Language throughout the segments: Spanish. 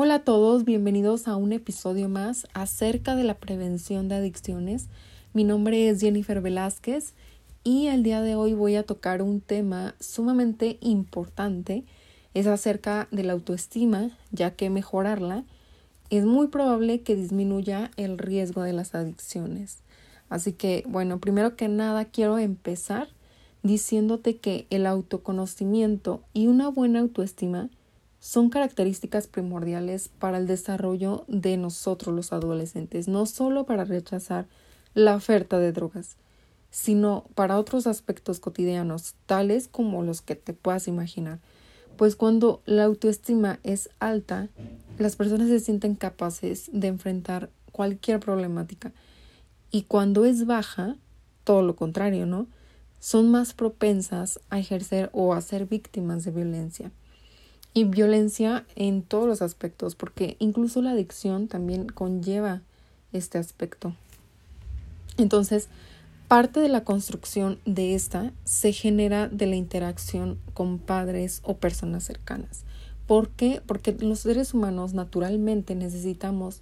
Hola a todos, bienvenidos a un episodio más acerca de la prevención de adicciones. Mi nombre es Jennifer Velázquez y el día de hoy voy a tocar un tema sumamente importante. Es acerca de la autoestima, ya que mejorarla es muy probable que disminuya el riesgo de las adicciones. Así que, bueno, primero que nada quiero empezar diciéndote que el autoconocimiento y una buena autoestima son características primordiales para el desarrollo de nosotros los adolescentes, no solo para rechazar la oferta de drogas, sino para otros aspectos cotidianos, tales como los que te puedas imaginar. Pues cuando la autoestima es alta, las personas se sienten capaces de enfrentar cualquier problemática. Y cuando es baja, todo lo contrario, ¿no? Son más propensas a ejercer o a ser víctimas de violencia y violencia en todos los aspectos, porque incluso la adicción también conlleva este aspecto. Entonces, parte de la construcción de esta se genera de la interacción con padres o personas cercanas. ¿Por qué? Porque los seres humanos naturalmente necesitamos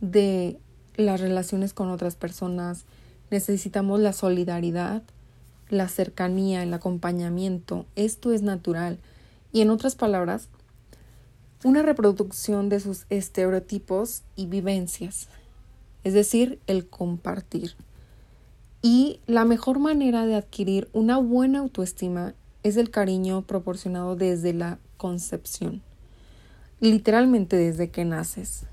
de las relaciones con otras personas, necesitamos la solidaridad, la cercanía, el acompañamiento. Esto es natural y en otras palabras, una reproducción de sus estereotipos y vivencias, es decir, el compartir. Y la mejor manera de adquirir una buena autoestima es el cariño proporcionado desde la concepción, literalmente desde que naces,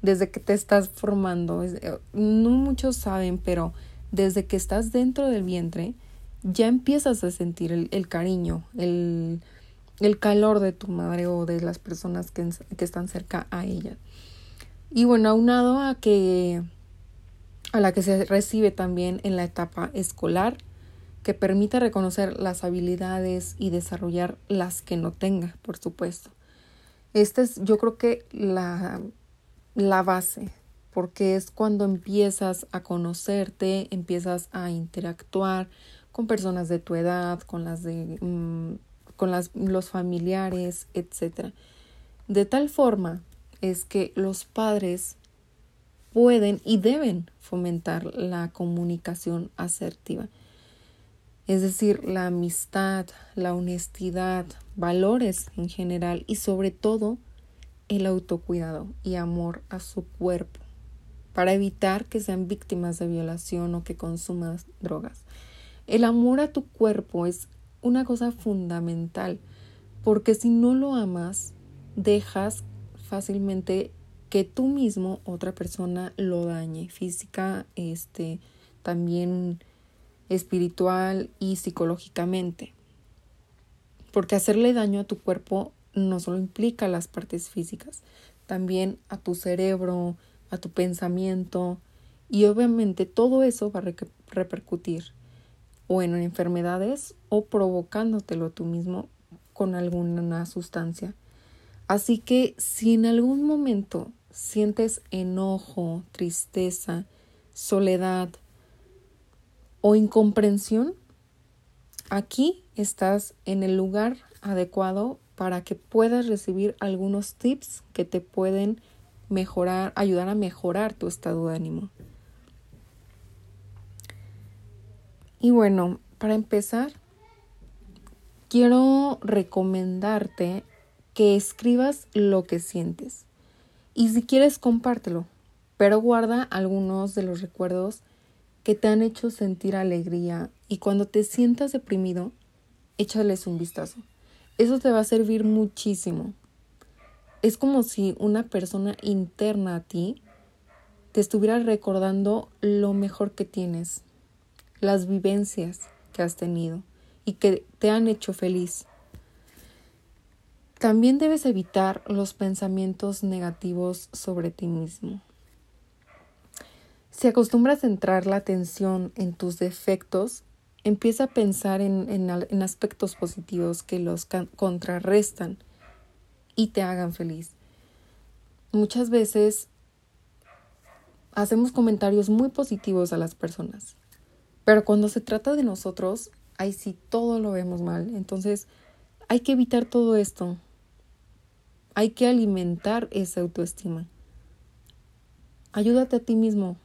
desde que te estás formando. Eh, no muchos saben, pero desde que estás dentro del vientre, ya empiezas a sentir el, el cariño, el, el calor de tu madre o de las personas que, que están cerca a ella. Y bueno, aunado a que a la que se recibe también en la etapa escolar, que permite reconocer las habilidades y desarrollar las que no tenga, por supuesto. Esta es, yo creo que la, la base, porque es cuando empiezas a conocerte, empiezas a interactuar con personas de tu edad, con las de mm, con las, los familiares, etc. De tal forma es que los padres pueden y deben fomentar la comunicación asertiva. Es decir, la amistad, la honestidad, valores en general y sobre todo el autocuidado y amor a su cuerpo para evitar que sean víctimas de violación o que consuman drogas. El amor a tu cuerpo es una cosa fundamental, porque si no lo amas, dejas fácilmente que tú mismo, otra persona, lo dañe, física, este, también espiritual y psicológicamente. Porque hacerle daño a tu cuerpo no solo implica las partes físicas, también a tu cerebro, a tu pensamiento, y obviamente todo eso va a repercutir o en enfermedades o provocándotelo tú mismo con alguna sustancia. Así que si en algún momento sientes enojo, tristeza, soledad o incomprensión, aquí estás en el lugar adecuado para que puedas recibir algunos tips que te pueden mejorar, ayudar a mejorar tu estado de ánimo. Y bueno, para empezar, quiero recomendarte que escribas lo que sientes. Y si quieres, compártelo, pero guarda algunos de los recuerdos que te han hecho sentir alegría y cuando te sientas deprimido, échales un vistazo. Eso te va a servir muchísimo. Es como si una persona interna a ti te estuviera recordando lo mejor que tienes, las vivencias que has tenido y que te han hecho feliz. También debes evitar los pensamientos negativos sobre ti mismo. Si acostumbras a centrar la atención en tus defectos, empieza a pensar en, en aspectos positivos que los contrarrestan y te hagan feliz. Muchas veces hacemos comentarios muy positivos a las personas pero cuando se trata de nosotros, ahí sí todo lo vemos mal. Entonces, hay que evitar todo esto. Hay que alimentar esa autoestima. Ayúdate a ti mismo.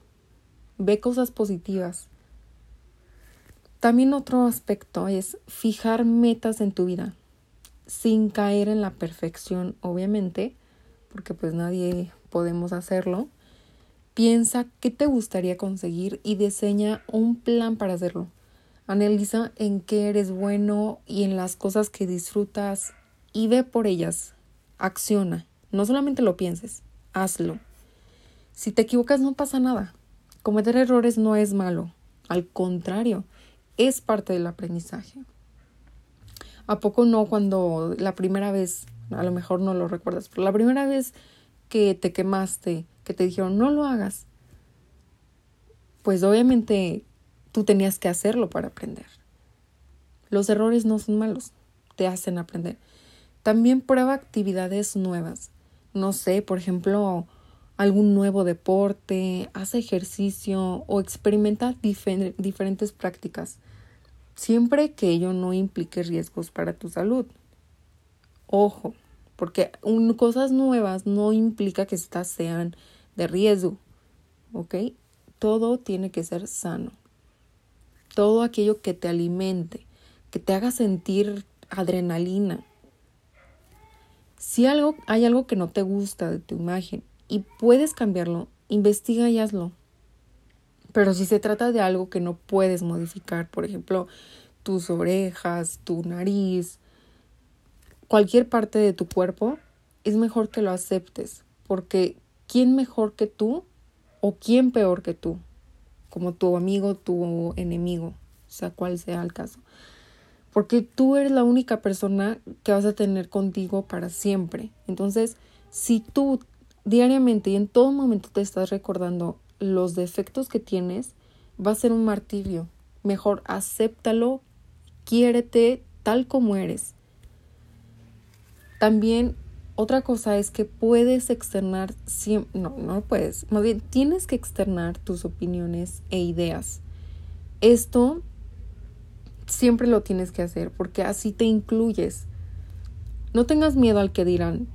Ve cosas positivas. También otro aspecto es fijar metas en tu vida, sin caer en la perfección, obviamente, porque pues nadie podemos hacerlo. Piensa qué te gustaría conseguir y diseña un plan para hacerlo. Analiza en qué eres bueno y en las cosas que disfrutas y ve por ellas. Acciona. No solamente lo pienses, hazlo. Si te equivocas no pasa nada. Cometer errores no es malo. Al contrario, es parte del aprendizaje. ¿A poco no cuando la primera vez, a lo mejor no lo recuerdas, pero la primera vez que te quemaste, que te dijeron no lo hagas, pues obviamente tú tenías que hacerlo para aprender. Los errores no son malos, te hacen aprender. También prueba actividades nuevas. No sé, por ejemplo, algún nuevo deporte, haz ejercicio o experimenta diferentes prácticas, siempre que ello no implique riesgos para tu salud. Ojo, porque cosas nuevas no implica que estas sean de riesgo, ¿ok? Todo tiene que ser sano. Todo aquello que te alimente, que te haga sentir adrenalina. Si algo, hay algo que no te gusta de tu imagen y puedes cambiarlo, investiga y hazlo. Pero si se trata de algo que no puedes modificar, por ejemplo, tus orejas, tu nariz, cualquier parte de tu cuerpo, es mejor que lo aceptes, porque ¿quién mejor que tú o quién peor que tú? Como tu amigo, tu enemigo, sea cual sea el caso. Porque tú eres la única persona que vas a tener contigo para siempre. Entonces, si tú diariamente y en todo momento te estás recordando los defectos que tienes, va a ser un martirio. Mejor acéptalo, quiérete tal como eres. También otra cosa es que puedes externar, no, no puedes, más bien tienes que externar tus opiniones e ideas. Esto siempre lo tienes que hacer porque así te incluyes. No tengas miedo al que dirán,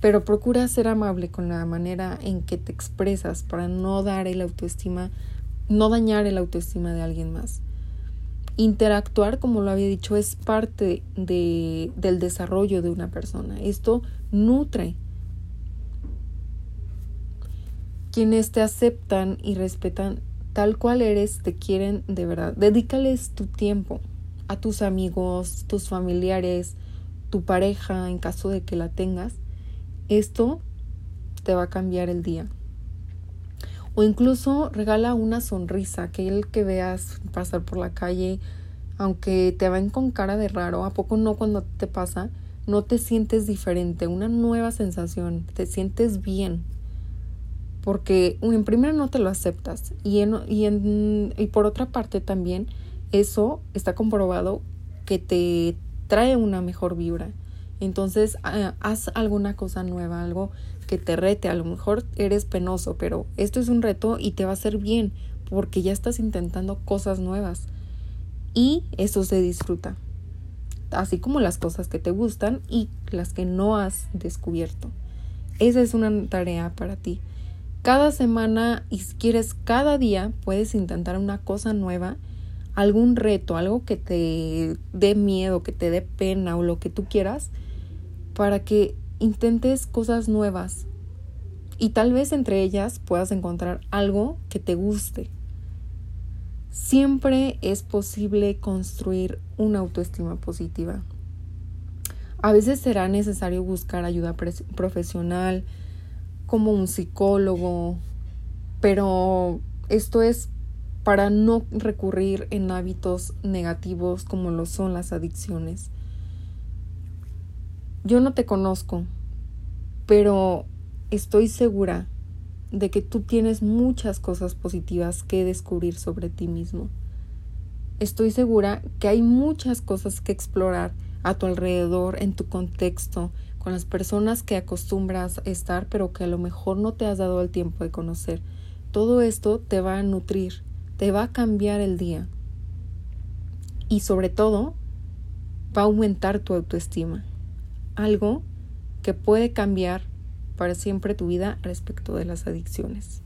pero procura ser amable con la manera en que te expresas para no dar el autoestima, no dañar el autoestima de alguien más. Interactuar, como lo había dicho, es parte de, del desarrollo de una persona. Esto nutre. Quienes te aceptan y respetan tal cual eres, te quieren de verdad. Dedícales tu tiempo a tus amigos, tus familiares, tu pareja, en caso de que la tengas. Esto te va a cambiar el día. O incluso regala una sonrisa, que el que veas pasar por la calle, aunque te ven con cara de raro, ¿a poco no cuando te pasa? No te sientes diferente, una nueva sensación, te sientes bien. Porque en primera no te lo aceptas y, en, y, en, y por otra parte también eso está comprobado que te trae una mejor vibra. Entonces, haz alguna cosa nueva, algo que te rete. A lo mejor eres penoso, pero esto es un reto y te va a hacer bien porque ya estás intentando cosas nuevas. Y eso se disfruta. Así como las cosas que te gustan y las que no has descubierto. Esa es una tarea para ti. Cada semana y si quieres cada día puedes intentar una cosa nueva, algún reto, algo que te dé miedo, que te dé pena o lo que tú quieras para que intentes cosas nuevas y tal vez entre ellas puedas encontrar algo que te guste. Siempre es posible construir una autoestima positiva. A veces será necesario buscar ayuda profesional como un psicólogo, pero esto es para no recurrir en hábitos negativos como lo son las adicciones. Yo no te conozco, pero estoy segura de que tú tienes muchas cosas positivas que descubrir sobre ti mismo. Estoy segura que hay muchas cosas que explorar a tu alrededor, en tu contexto, con las personas que acostumbras estar, pero que a lo mejor no te has dado el tiempo de conocer. Todo esto te va a nutrir, te va a cambiar el día. Y sobre todo, va a aumentar tu autoestima algo que puede cambiar para siempre tu vida respecto de las adicciones.